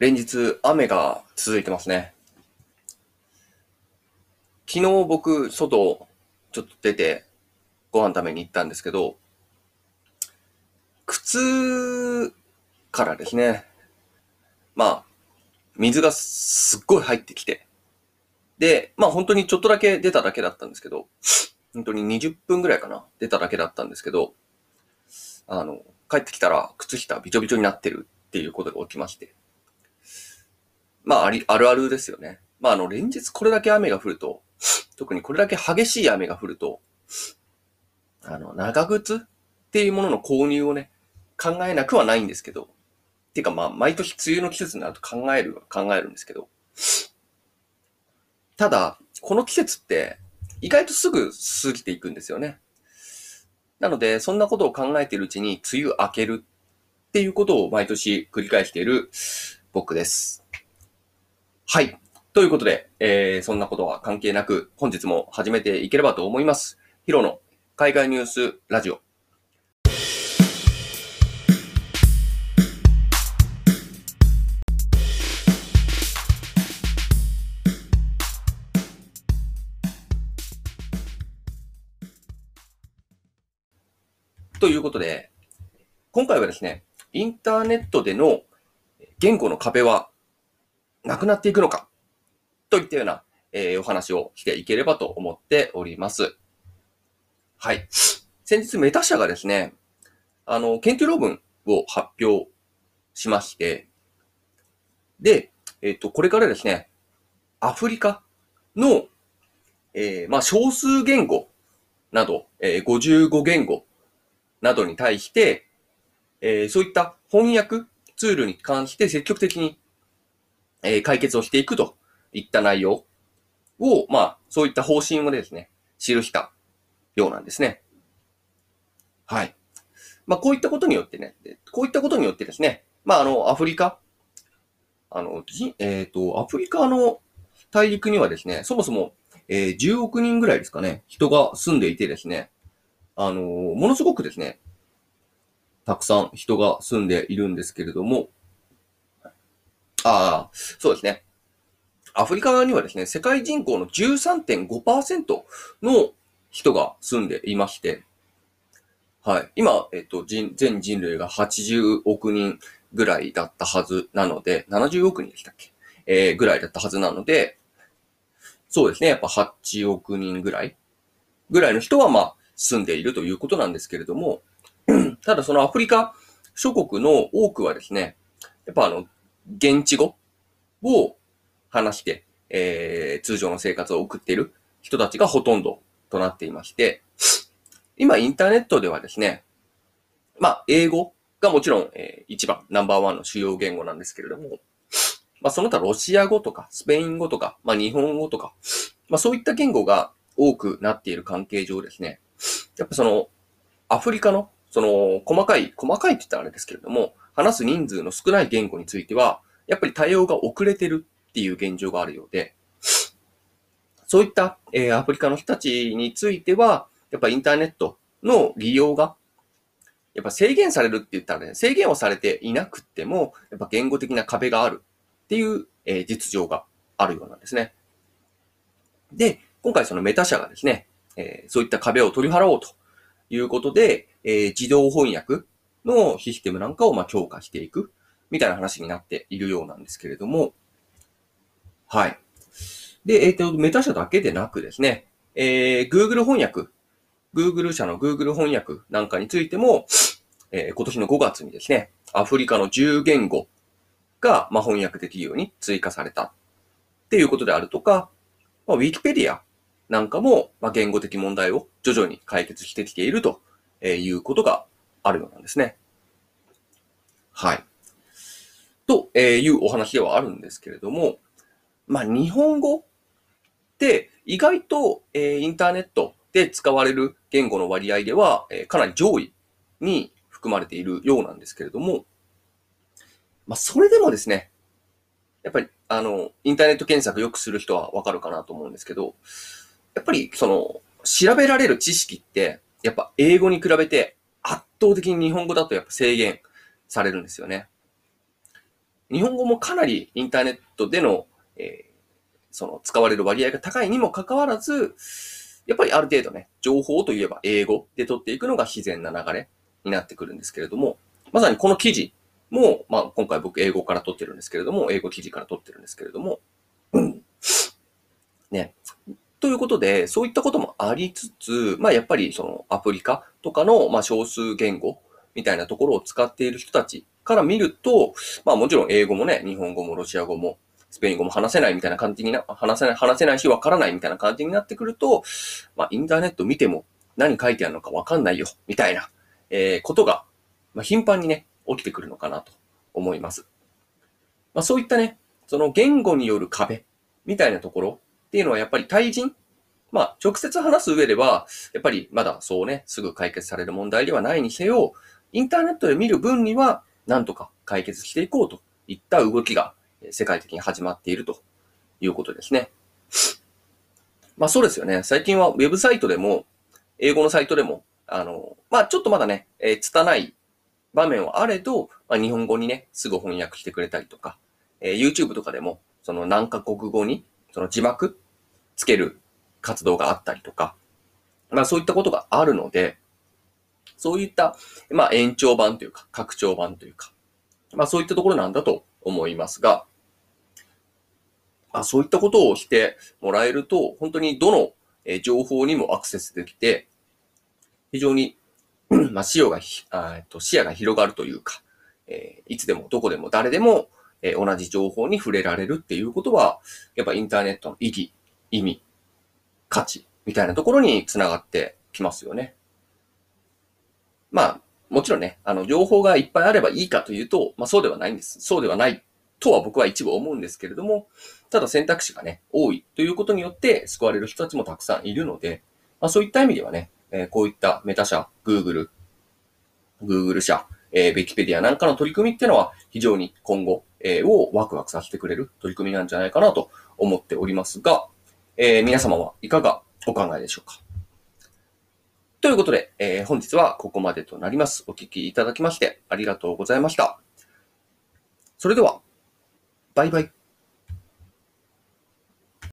連日雨が続いてますね。昨日僕、外、ちょっと出てご飯食べに行ったんですけど、靴からですね、まあ、水がすっごい入ってきて、で、まあ本当にちょっとだけ出ただけだったんですけど、本当に20分ぐらいかな、出ただけだったんですけど、あの、帰ってきたら靴下びちょびちょになってるっていうことが起きまして。まあ、あり、あるあるですよね。まあ、あの、連日これだけ雨が降ると、特にこれだけ激しい雨が降ると、あの、長靴っていうものの購入をね、考えなくはないんですけど、っていうかまあ、毎年梅雨の季節になると考える、考えるんですけど、ただ、この季節って意外とすぐ過ぎていくんですよね。なので、そんなことを考えているうちに梅雨明けるっていうことを毎年繰り返している僕です。はい。ということで、えー、そんなことは関係なく、本日も始めていければと思います。ヒロの海外ニュースラジオ。ということで、今回はですね、インターネットでの言語の壁はなくなっていくのか？といったような、えー、お話をしていければと思っております。はい。先日メタ社がですね、あの、研究論文を発表しまして、で、えっ、ー、と、これからですね、アフリカの、えー、まあ、少数言語など、えー、55言語などに対して、えー、そういった翻訳ツールに関して積極的に、えー、解決をしていくといった内容を、まあ、そういった方針をですね、記したようなんですね。はい。まあ、こういったことによってね、こういったことによってですね、まあ、あの、アフリカ、あの、えっ、ー、と、アフリカの大陸にはですね、そもそも、えー、10億人ぐらいですかね、人が住んでいてですね、あのー、ものすごくですね、たくさん人が住んでいるんですけれども、ああ、そうですね。アフリカにはですね、世界人口の13.5%の人が住んでいまして、はい。今、えっと、人、全人類が80億人ぐらいだったはずなので、70億人でしたっけ？えー、ぐらいだったはずなので、そうですね。やっぱ8億人ぐらい？ぐらいの人は、まあ、住んでいるということなんですけれども、ただそのアフリカ諸国の多くはですね、やっぱあの、現地語を話して、えー、通常の生活を送っている人たちがほとんどとなっていまして、今インターネットではですね、まあ、英語がもちろん、えー、一番、ナンバーワンの主要言語なんですけれども、まあ、その他ロシア語とか、スペイン語とか、まあ、日本語とか、まあ、そういった言語が多くなっている関係上ですね、やっぱその、アフリカの、その、細かい、細かいって言ったらあれですけれども、話す人数の少ない言語については、やっぱり対応が遅れてるっていう現状があるようで、そういった、えー、アフリカの人たちについては、やっぱインターネットの利用が、やっぱ制限されるって言ったらね、制限をされていなくても、やっぱ言語的な壁があるっていう、えー、実情があるようなんですね。で、今回そのメタ社がですね、えー、そういった壁を取り払おうということで、えー、自動翻訳のシステムなんかをまあ強化していくみたいな話になっているようなんですけれども、はい。で、えっ、ー、と、メタ社だけでなくですね、えー、Google 翻訳、Google 社の Google 翻訳なんかについても、えー、今年の5月にですね、アフリカの10言語が、まあ、翻訳できるように追加されたっていうことであるとか、まあ、Wikipedia なんかも、まあ、言語的問題を徐々に解決してきているということがあるようなんですね。はい。というお話ではあるんですけれども、まあ、日本語って意外と、えインターネットで使われる言語の割合では、えかなり上位に含まれているようなんですけれども、まあ、それでもですね、やっぱり、あの、インターネット検索よくする人はわかるかなと思うんですけど、やっぱりその、調べられる知識って、やっぱ英語に比べて圧倒的に日本語だとやっぱ制限されるんですよね。日本語もかなりインターネットでの、えー、その使われる割合が高いにもかかわらず、やっぱりある程度ね、情報といえば英語で取っていくのが自然な流れになってくるんですけれども、まさにこの記事も、まあ今回僕英語から取ってるんですけれども、英語記事から取ってるんですけれども、うん。ね。ということで、そういったこともありつつ、まあやっぱりそのアプリ化とかの、まあ少数言語みたいなところを使っている人たちから見ると、まあもちろん英語もね、日本語もロシア語も、スペイン語も話せないみたいな感じにな、話せない、話せないしわからないみたいな感じになってくると、まあインターネット見ても何書いてあるのかわかんないよ、みたいな、えー、ことが、まあ頻繁にね、起きてくるのかなと思います。まあそういったね、その言語による壁みたいなところっていうのはやっぱり対人まあ、直接話す上では、やっぱりまだそうね、すぐ解決される問題ではないにせよ、インターネットで見る分には、なんとか解決していこうといった動きが世界的に始まっているということですね。まあそうですよね。最近はウェブサイトでも、英語のサイトでも、あの、まあちょっとまだね、えー、拙い場面はあれど、まあ、日本語にね、すぐ翻訳してくれたりとか、えー、YouTube とかでも、その何カ国語に、その字幕つける活動があったりとか、まあそういったことがあるので、そういった、まあ延長版というか、拡張版というか、まあそういったところなんだと思いますが、まあそういったことをしてもらえると、本当にどの情報にもアクセスできて、非常に、まあ視野が、えっと視野が広がるというか、えー、いつでもどこでも誰でも、えー、同じ情報に触れられるっていうことは、やっぱインターネットの意義、意味、価値みたいなところにつながってきますよね。まあ、もちろんね、あの、情報がいっぱいあればいいかというと、まあそうではないんです。そうではないとは僕は一部思うんですけれども、ただ選択肢がね、多いということによって救われる人たちもたくさんいるので、まあそういった意味ではね、えー、こういったメタ社、Google、Google 社、えー、ベキペディアなんかの取り組みっていうのは非常に今後、えー、をワクワクさせてくれる取り組みなんじゃないかなと思っておりますが、えー、皆様はいかがお考えでしょうか？ということで、えー、本日はここまでとなります。お聴きいただきましてありがとうございました。それでは、バイバイ。